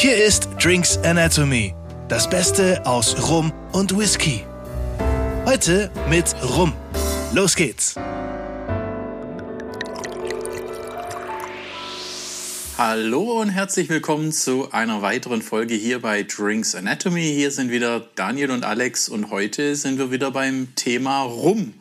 Hier ist Drinks Anatomy, das Beste aus Rum und Whisky. Heute mit Rum. Los geht's. Hallo und herzlich willkommen zu einer weiteren Folge hier bei Drinks Anatomy. Hier sind wieder Daniel und Alex und heute sind wir wieder beim Thema Rum.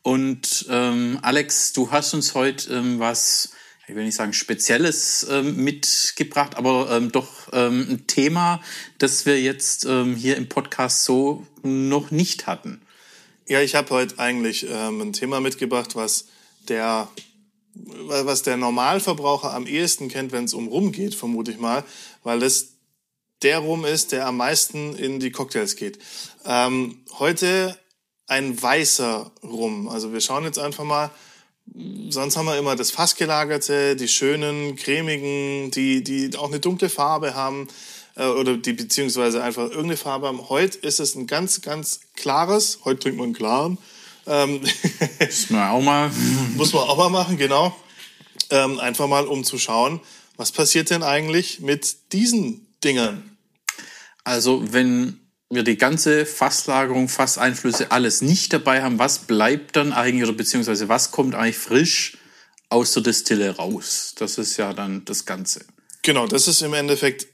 Und ähm, Alex, du hast uns heute ähm, was, ich will nicht sagen Spezielles ähm, mitgebracht, aber ähm, doch ähm, ein Thema, das wir jetzt ähm, hier im Podcast so noch nicht hatten. Ja, ich habe heute eigentlich ähm, ein Thema mitgebracht, was der was der Normalverbraucher am ehesten kennt, wenn es um Rum geht, vermute ich mal, weil das der Rum ist, der am meisten in die Cocktails geht. Ähm, heute ein weißer Rum. Also wir schauen jetzt einfach mal. Sonst haben wir immer das Fassgelagerte, die schönen, cremigen, die, die auch eine dunkle Farbe haben äh, oder die beziehungsweise einfach irgendeine Farbe haben. Heute ist es ein ganz, ganz klares. Heute trinkt man einen klaren ähm, Muss man auch mal. Muss man auch mal machen, genau. Ähm, einfach mal, um zu schauen, was passiert denn eigentlich mit diesen Dingern? Also, wenn wir die ganze Fasslagerung, Fasseinflüsse, alles nicht dabei haben, was bleibt dann eigentlich oder beziehungsweise was kommt eigentlich frisch aus der Destille raus? Das ist ja dann das Ganze. Genau, das ist im Endeffekt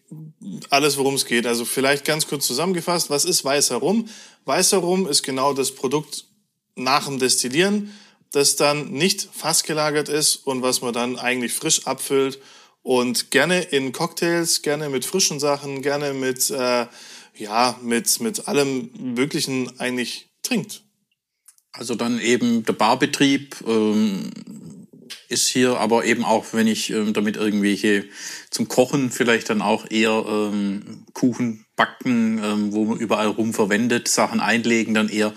alles, worum es geht. Also vielleicht ganz kurz zusammengefasst, was ist weißer Rum? Weißer Rum ist genau das Produkt nach dem Destillieren, das dann nicht fassgelagert ist und was man dann eigentlich frisch abfüllt und gerne in Cocktails, gerne mit frischen Sachen, gerne mit äh, ja mit mit allem Möglichen eigentlich trinkt. Also dann eben der Barbetrieb ähm, ist hier, aber eben auch, wenn ich ähm, damit irgendwelche zum Kochen vielleicht dann auch eher ähm, Kuchen backen, ähm, wo man überall rum verwendet, Sachen einlegen, dann eher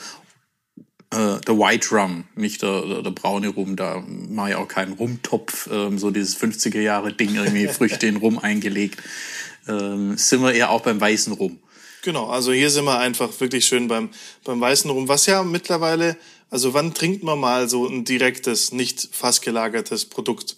äh, der White Rum, nicht der, der, der braune Rum. Da mache ich auch keinen Rumtopf, ähm, so dieses 50er Jahre Ding, irgendwie Früchte in Rum eingelegt. Ähm, sind wir eher auch beim weißen Rum. Genau, also hier sind wir einfach wirklich schön beim, beim weißen Rum, was ja mittlerweile, also wann trinkt man mal so ein direktes, nicht fassgelagertes Produkt?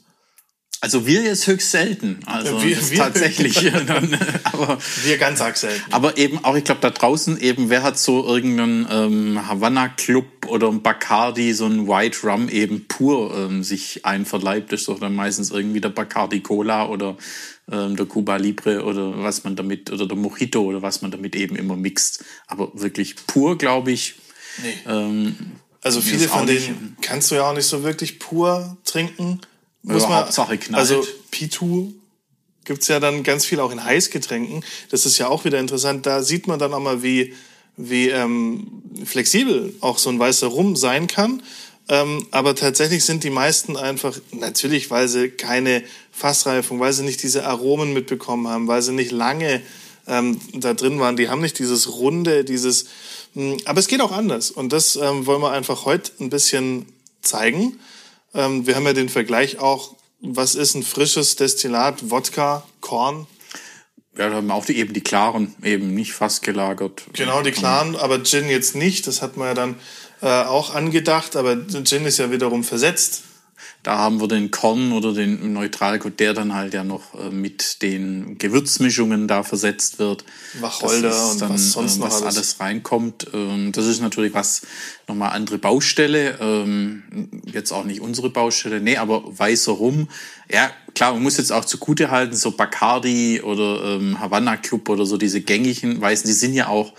Also wir jetzt höchst selten. Also wir, wir tatsächlich. aber, wir ganz arg selten. Aber eben auch, ich glaube, da draußen eben, wer hat so irgendeinen ähm, Havanna Club oder ein Bacardi, so ein White Rum eben pur ähm, sich einverleibt, ist doch dann meistens irgendwie der Bacardi Cola oder ähm, der Cuba Libre oder was man damit, oder der Mojito oder was man damit eben immer mixt. Aber wirklich pur, glaube ich. Nee. Ähm, also viele von denen kannst du ja auch nicht so wirklich pur trinken muss man, Hauptsache knallt. Also P2 gibt's ja dann ganz viel auch in Heißgetränken. Das ist ja auch wieder interessant. Da sieht man dann auch mal, wie, wie ähm, flexibel auch so ein weißer Rum sein kann. Ähm, aber tatsächlich sind die meisten einfach, natürlich, weil sie keine Fassreifung, weil sie nicht diese Aromen mitbekommen haben, weil sie nicht lange ähm, da drin waren. Die haben nicht dieses Runde, dieses. Mh, hm, aber es geht auch anders. Und das ähm, wollen wir einfach heute ein bisschen zeigen. Ähm, wir haben ja den Vergleich auch, was ist ein frisches Destillat, Wodka, Korn? Ja, da haben wir auch die, eben die klaren, eben nicht fast gelagert. Genau, die klaren, aber Gin jetzt nicht. Das hat man ja dann äh, auch angedacht, aber Gin ist ja wiederum versetzt. Da haben wir den Korn oder den Neutralkot, der dann halt ja noch äh, mit den Gewürzmischungen da versetzt wird. Wacholder und dann, was sonst äh, noch was alles. alles reinkommt. Ähm, das ist natürlich was nochmal andere Baustelle. Ähm, jetzt auch nicht unsere Baustelle, nee, aber weißer Rum. Ja, klar, man muss jetzt auch zugute halten, so Bacardi oder ähm, Havanna Club oder so diese gängigen Weißen, die sind ja auch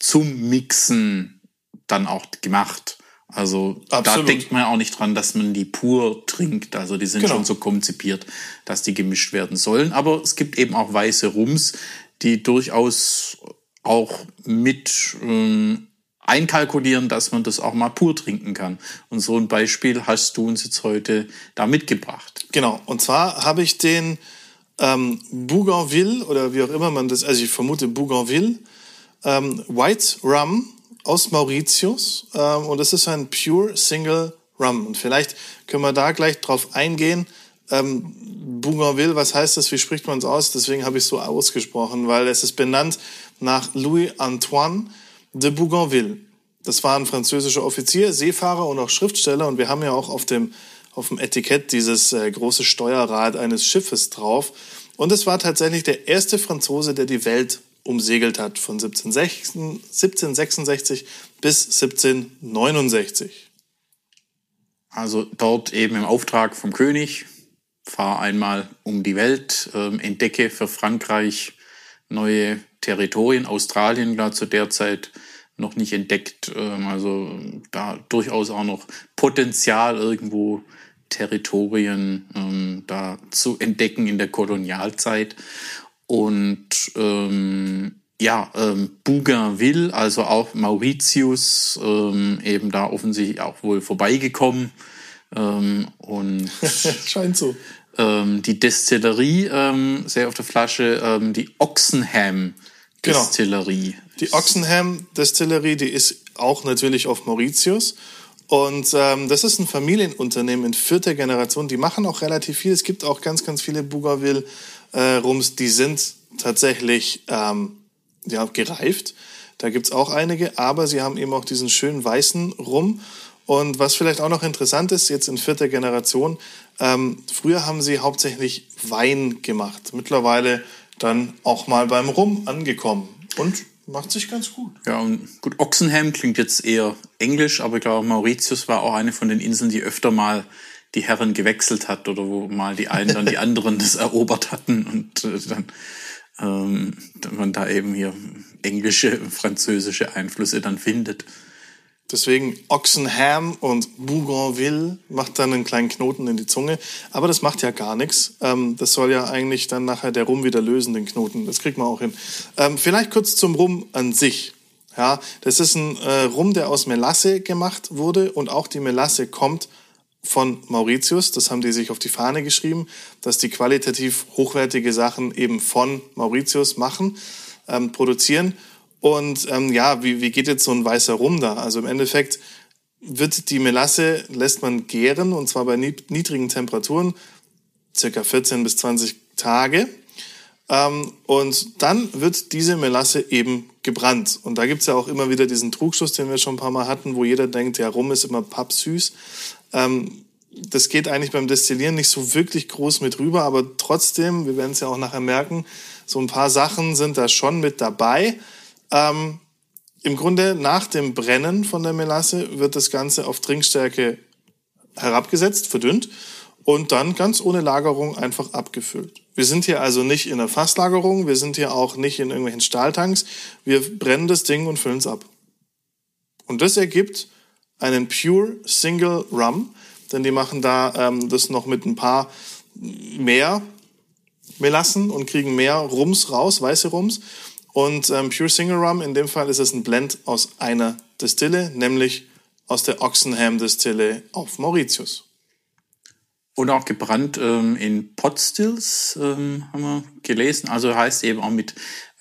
zum Mixen dann auch gemacht. Also Absolut. da denkt man auch nicht dran, dass man die pur trinkt. Also die sind genau. schon so konzipiert, dass die gemischt werden sollen. Aber es gibt eben auch weiße Rums, die durchaus auch mit ähm, einkalkulieren, dass man das auch mal pur trinken kann. Und so ein Beispiel hast du uns jetzt heute da mitgebracht. Genau. Und zwar habe ich den ähm, Bougainville oder wie auch immer man das, also ich vermute Bougainville, ähm, White Rum aus Mauritius ähm, und es ist ein Pure Single Rum. Und vielleicht können wir da gleich drauf eingehen. Ähm, Bougainville, was heißt das? Wie spricht man es aus? Deswegen habe ich es so ausgesprochen, weil es ist benannt nach Louis Antoine de Bougainville. Das war ein französischer Offizier, Seefahrer und auch Schriftsteller. Und wir haben ja auch auf dem, auf dem Etikett dieses äh, große Steuerrad eines Schiffes drauf. Und es war tatsächlich der erste Franzose, der die Welt umsegelt hat, von 1766 bis 1769. Also dort eben im Auftrag vom König, fahr einmal um die Welt, äh, entdecke für Frankreich neue Territorien. Australien war zu der Zeit noch nicht entdeckt. Ähm, also da durchaus auch noch Potenzial irgendwo Territorien ähm, da zu entdecken in der Kolonialzeit. Und ähm, ja, ähm, Bougainville, also auch Mauritius, ähm, eben da offensichtlich auch wohl vorbeigekommen. Ähm, und Scheint so. Ähm, die Destillerie, ähm, sehr auf der Flasche, ähm, die Oxenham Genau. Destillerie. Die Oxenham Distillery, die ist auch natürlich auf Mauritius. Und ähm, das ist ein Familienunternehmen in vierter Generation. Die machen auch relativ viel. Es gibt auch ganz, ganz viele Bougainville äh, Rums, die sind tatsächlich ähm, ja, gereift. Da gibt's auch einige, aber sie haben eben auch diesen schönen weißen Rum. Und was vielleicht auch noch interessant ist, jetzt in vierter Generation, ähm, früher haben sie hauptsächlich Wein gemacht. Mittlerweile dann auch mal beim Rum angekommen. Und macht sich ganz gut. Ja, und gut, Oxenham klingt jetzt eher englisch, aber ich glaube, Mauritius war auch eine von den Inseln, die öfter mal die Herren gewechselt hat oder wo mal die einen dann die anderen das erobert hatten und äh, dann ähm, man da eben hier englische, französische Einflüsse dann findet. Deswegen Oxenham und Bougainville macht dann einen kleinen Knoten in die Zunge. Aber das macht ja gar nichts. Ähm, das soll ja eigentlich dann nachher der Rum wieder lösen, den Knoten. Das kriegt man auch hin. Ähm, vielleicht kurz zum Rum an sich. Ja, das ist ein äh, Rum, der aus Melasse gemacht wurde und auch die Melasse kommt von Mauritius. Das haben die sich auf die Fahne geschrieben, dass die qualitativ hochwertige Sachen eben von Mauritius machen, ähm, produzieren. Und ähm, ja, wie, wie geht jetzt so ein weißer Rum da? Also im Endeffekt wird die Melasse, lässt man gären, und zwar bei niedrigen Temperaturen, circa 14 bis 20 Tage. Ähm, und dann wird diese Melasse eben gebrannt. Und da gibt's ja auch immer wieder diesen Trugschluss, den wir schon ein paar Mal hatten, wo jeder denkt, ja, Rum ist immer pappsüß. Ähm, das geht eigentlich beim Destillieren nicht so wirklich groß mit rüber, aber trotzdem, wir werden es ja auch nachher merken, so ein paar Sachen sind da schon mit dabei. Ähm, Im Grunde nach dem Brennen von der Melasse wird das Ganze auf Trinkstärke herabgesetzt, verdünnt und dann ganz ohne Lagerung einfach abgefüllt. Wir sind hier also nicht in der Fasslagerung, wir sind hier auch nicht in irgendwelchen Stahltanks. Wir brennen das Ding und füllen es ab. Und das ergibt einen Pure Single Rum, denn die machen da ähm, das noch mit ein paar mehr Melassen und kriegen mehr Rums raus, weiße Rums. Und ähm, Pure Single Rum, in dem Fall ist es ein Blend aus einer Distille, nämlich aus der Oxenham Distille auf Mauritius. Und auch gebrannt ähm, in Potstills, ähm, haben wir gelesen. Also heißt eben auch mit,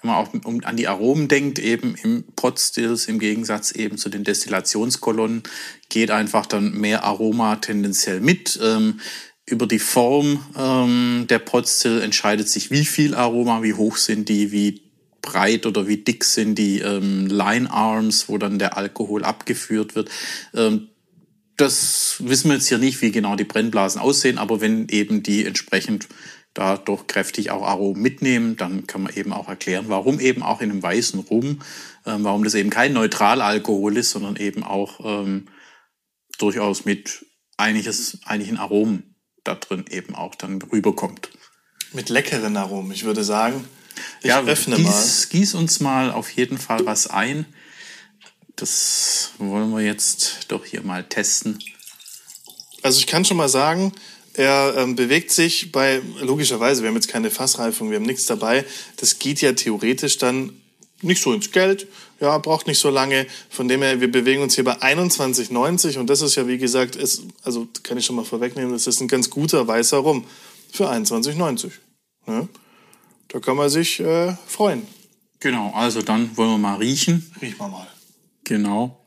wenn man auch um, an die Aromen denkt, eben im Potstills im Gegensatz eben zu den Destillationskolonnen geht einfach dann mehr Aroma tendenziell mit. Ähm, über die Form ähm, der Potstill entscheidet sich, wie viel Aroma, wie hoch sind die, wie breit oder wie dick sind die ähm, Line Arms, wo dann der Alkohol abgeführt wird. Ähm, das wissen wir jetzt hier nicht, wie genau die Brennblasen aussehen, aber wenn eben die entsprechend da doch kräftig auch Aromen mitnehmen, dann kann man eben auch erklären, warum eben auch in einem weißen Rum, ähm, warum das eben kein Neutralalkohol ist, sondern eben auch ähm, durchaus mit einiges, einigen Aromen da drin eben auch dann rüberkommt. Mit leckeren Aromen, ich würde sagen. Ich ja, öffne gieß, mal. gieß uns mal auf jeden Fall was ein. Das wollen wir jetzt doch hier mal testen. Also ich kann schon mal sagen, er ähm, bewegt sich bei, logischerweise, wir haben jetzt keine Fassreifung, wir haben nichts dabei. Das geht ja theoretisch dann nicht so ins Geld, ja, braucht nicht so lange. Von dem her, wir bewegen uns hier bei 21,90 und das ist ja, wie gesagt, ist, also kann ich schon mal vorwegnehmen, das ist ein ganz guter weißer Rum für 21,90. Ne? Da kann man sich äh, freuen. Genau, also dann wollen wir mal riechen. Riech mal mal. Genau.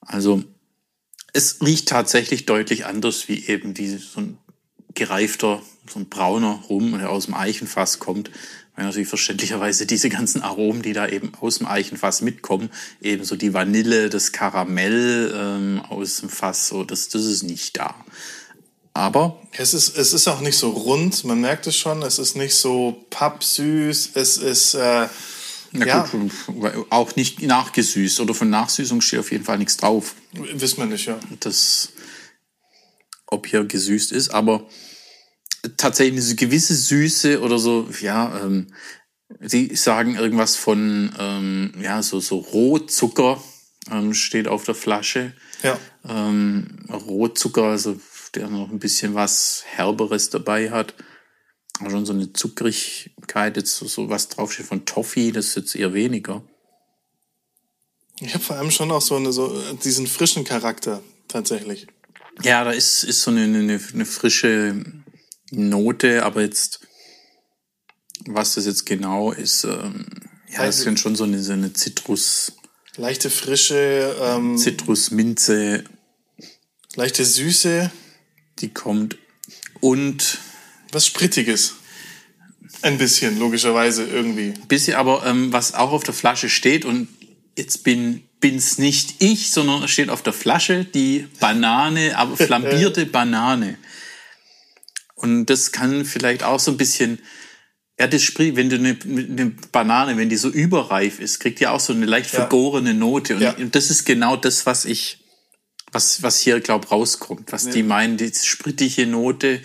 Also es riecht tatsächlich deutlich anders wie eben diese, so ein gereifter, so ein brauner Rum, der aus dem Eichenfass kommt. Weil natürlich verständlicherweise diese ganzen Aromen, die da eben aus dem Eichenfass mitkommen, eben so die Vanille, das Karamell ähm, aus dem Fass, so das, das ist nicht da. Aber Es ist, es ist auch nicht so rund, man merkt es schon. Es ist nicht so pappsüß. Es ist, äh, na Ja. gut, auch nicht nachgesüßt oder von Nachsüßung steht auf jeden Fall nichts drauf. wissen wir nicht, ja. das, ob hier gesüßt ist, aber tatsächlich eine gewisse Süße oder so, ja, ähm, sie sagen irgendwas von, ähm, ja, so, so Rohzucker ähm, steht auf der Flasche. Ja. Ähm, Rohzucker, also der noch ein bisschen was Herberes dabei hat. Aber schon so eine Zuckrigkeit, jetzt so, so was draufsteht von Toffee, das ist jetzt eher weniger. Ich habe vor allem schon auch so, eine, so äh, diesen frischen Charakter tatsächlich. Ja, da ist, ist so eine, eine, eine frische Note, aber jetzt, was das jetzt genau ist, ähm, ja, Also- sind schon so eine, so eine Zitrus, Leichte Frische, ähm, Zitrusminze, leichte Süße, die kommt. Und was Sprittiges. Ein bisschen, logischerweise irgendwie. bisschen aber, ähm, was auch auf der Flasche steht, und jetzt bin bin's nicht ich, sondern es steht auf der Flasche die Banane, aber flambierte Banane. Und das kann vielleicht auch so ein bisschen, ja, das spricht, wenn du eine, eine Banane, wenn die so überreif ist, kriegt die auch so eine leicht Ja. vergorene Note. Und Ja. das ist genau das, was ich, was, was hier, glaub rauskommt, was die meinen, die sprittige Note,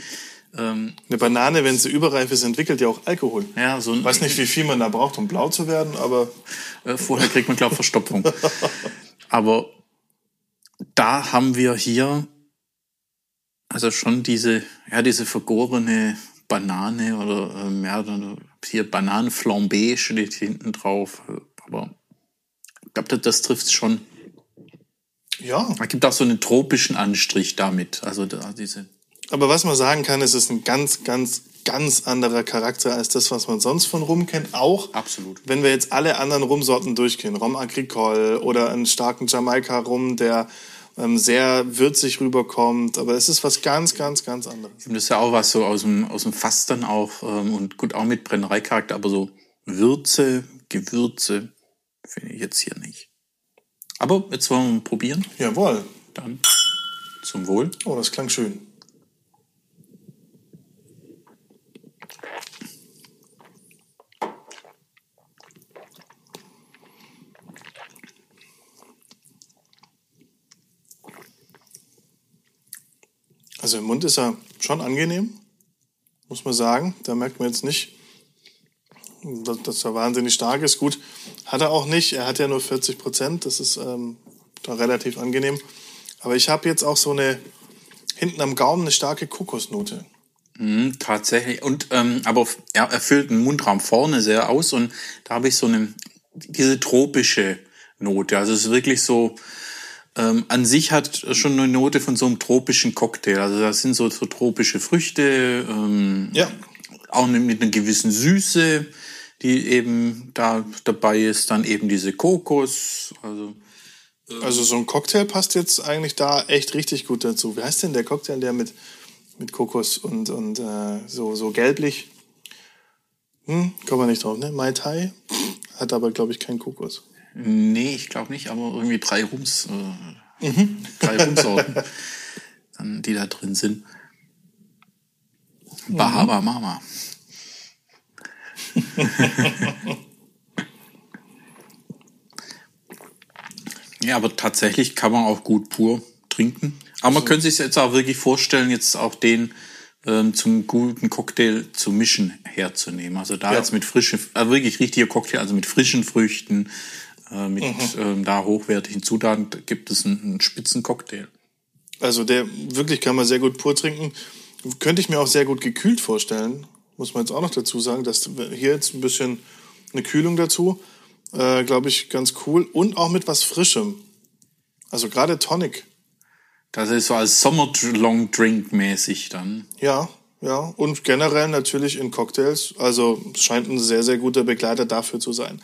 ähm, Eine Banane, wenn sie überreif ist, entwickelt ja auch Alkohol. ja, so ein, Ich weiß nicht, wie viel man da braucht, um blau zu werden, aber Äh, Vorher kriegt man, glaube ich, Verstopfung. Aber da haben wir hier also schon diese, ja, diese vergorene Banane oder ähm, ja, hier Bananenflambé steht hinten drauf. Aber ich glaube, das, das trifft schon. ja. Es gibt auch so einen tropischen Anstrich damit. Also da, diese. Aber was man sagen kann, es ist ein ganz, ganz, ganz anderer Charakter als das, was man sonst von Rum kennt. Auch Absolut. wenn wir jetzt alle anderen Rumsorten durchgehen, Rum Agricole oder einen starken Jamaika-Rum, der ähm, sehr würzig rüberkommt. Aber es ist was ganz, ganz, ganz anderes. Das ist ja auch was so aus dem, aus dem Fass dann auch ähm, und gut auch mit Brennereicharakter, aber so Würze, Gewürze finde ich jetzt hier nicht. Aber jetzt wollen wir probieren. Jawohl. Dann zum Wohl. Oh, das klang schön. Also im Mund ist er schon angenehm, muss man sagen. Da merkt man jetzt nicht, dass, er wahnsinnig stark ist. Gut, hat er auch nicht. Er hat ja nur 40 Prozent. Das ist ähm, relativ angenehm. Aber ich habe jetzt auch so eine, hinten am Gaumen eine starke Kokosnote. Mhm, tatsächlich. Und ähm, aber er erfüllt den Mundraum vorne sehr aus und da habe ich so eine diese tropische Note. Also es ist wirklich so ähm, an sich hat schon eine Note von so einem tropischen Cocktail. Also da sind so, so tropische Früchte, ähm, Ja. auch mit einer gewissen Süße, die eben da dabei ist. Dann eben diese Kokos. Also Also so ein Cocktail passt jetzt eigentlich da echt richtig gut dazu. Wie heißt denn der Cocktail, der mit, mit Kokos und, und äh, so, so gelblich? Hm, kommen wir nicht drauf, ne? Mai Tai hat aber, glaube ich, keinen Kokos. Nee, ich glaube nicht, aber irgendwie drei Rums, äh, drei Rumsorten, dann, die da drin sind. Bahama Mama. ja, aber tatsächlich kann man auch gut pur trinken. Aber man könnte sich jetzt auch wirklich vorstellen, jetzt auch den ähm, zum guten Cocktail zu mischen herzunehmen. Also da Ja. jetzt mit frischen, äh, wirklich richtiger Cocktail, also mit frischen Früchten, äh, mit ähm, da hochwertigen Zutaten gibt es einen, einen spitzen Cocktail. Also der wirklich kann man sehr gut pur trinken. Könnte ich mir auch sehr gut gekühlt vorstellen. Muss man jetzt auch noch dazu sagen, dass hier jetzt ein bisschen eine Kühlung dazu, äh, glaube ich, ganz cool. Und auch mit was Frischem. Also gerade Tonic. Das ist so als Sommer-Long Drink mäßig dann. Ja, ja. Und generell natürlich in Cocktails. Also scheint ein sehr, sehr guter Begleiter dafür zu sein.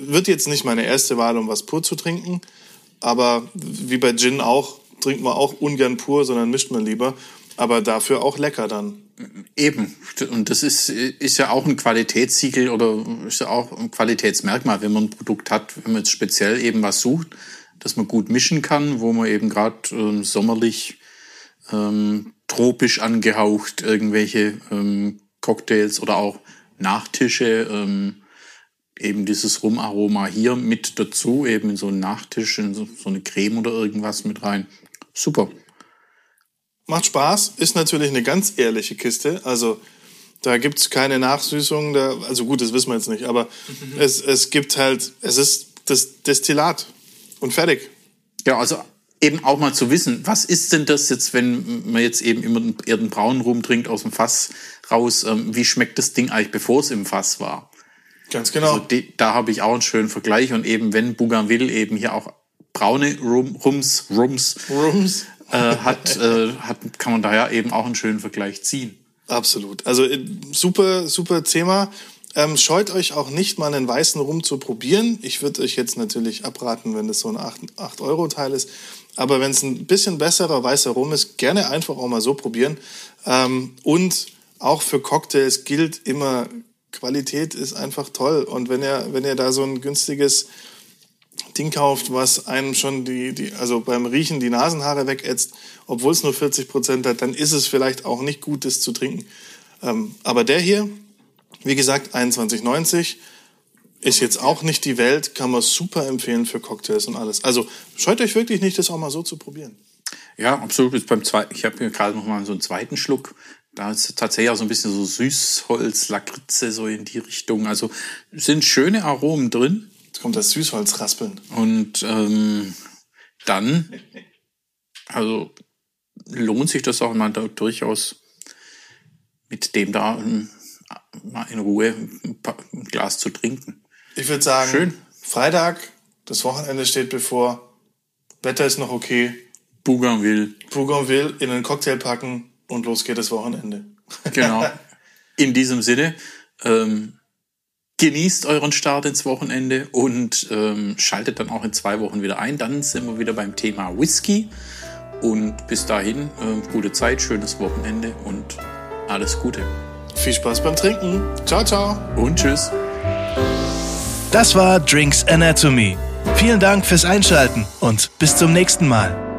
Wird jetzt nicht meine erste Wahl, um was pur zu trinken. Aber wie bei Gin auch, trinkt man auch ungern pur, sondern mischt man lieber. Aber dafür auch lecker dann. Eben. Und das ist, ist ja auch ein Qualitätssiegel oder ist ja auch ein Qualitätsmerkmal, wenn man ein Produkt hat, wenn man jetzt speziell eben was sucht, das man gut mischen kann, wo man eben gerade ähm, sommerlich ähm, tropisch angehaucht, irgendwelche ähm, Cocktails oder auch Nachtische, ähm, eben dieses Rumaroma hier mit dazu, eben in so einen Nachtisch, in so, so eine Creme oder irgendwas mit rein. Super. Macht Spaß, ist natürlich eine ganz ehrliche Kiste. Also da gibt's keine Nachsüßung. Da, also gut, das wissen wir jetzt nicht, aber mhm. es, es gibt halt, es ist das Destillat und fertig. Ja, also eben auch mal zu wissen, was ist denn das jetzt, wenn man jetzt eben immer eher den braunen Rum trinkt aus dem Fass raus, ähm, wie schmeckt das Ding eigentlich, bevor es im Fass war? Ganz genau. Also die, da habe ich auch einen schönen Vergleich und eben wenn Bougainville eben hier auch braune Rum, Rums, Rums, Rums. Äh, hat, äh, hat, kann man daher eben auch einen schönen Vergleich ziehen. Absolut. Also äh, super, super Thema. Ähm, scheut euch auch nicht mal einen weißen Rum zu probieren. Ich würde euch jetzt natürlich abraten, wenn das so ein 8-Euro-Teil ist. Aber wenn es ein bisschen besserer weißer Rum ist, gerne einfach auch mal so probieren. Ähm, und auch für Cocktails gilt immer, Qualität ist einfach toll. Und wenn ihr, wenn ihr da so ein günstiges Ding kauft, was einem schon die, die also beim Riechen die Nasenhaare wegätzt, obwohl es nur 40 Prozent hat, dann ist es vielleicht auch nicht gut, das zu trinken. Ähm, aber der hier, wie gesagt, 21,90 ist jetzt auch nicht die Welt, kann man super empfehlen für Cocktails und alles. Also scheut euch wirklich nicht, das auch mal so zu probieren. Ja, absolut. Beim zweiten, ich habe mir gerade noch mal so einen zweiten Schluck. Da ist tatsächlich auch so ein bisschen so Süßholz, Lakritze so in die Richtung. Also sind schöne Aromen drin. Jetzt kommt das Süßholz raspeln. Und ähm, dann, also lohnt sich das auch mal da durchaus mit dem da ähm, mal in Ruhe ein Glas zu trinken. Ich würde sagen, Schön. Freitag, das Wochenende steht bevor, Wetter ist noch okay. Bougainville. Bougainville in einen Cocktail packen und los geht das Wochenende. Genau. In diesem Sinne, ähm, genießt euren Start ins Wochenende und ähm, schaltet dann auch in zwei Wochen wieder ein. Dann sind wir wieder beim Thema Whisky. Und bis dahin, äh, gute Zeit, schönes Wochenende und alles Gute. Viel Spaß beim Trinken. Ciao, ciao. Und tschüss. Das war Drinks Anatomy. Vielen Dank fürs Einschalten und bis zum nächsten Mal.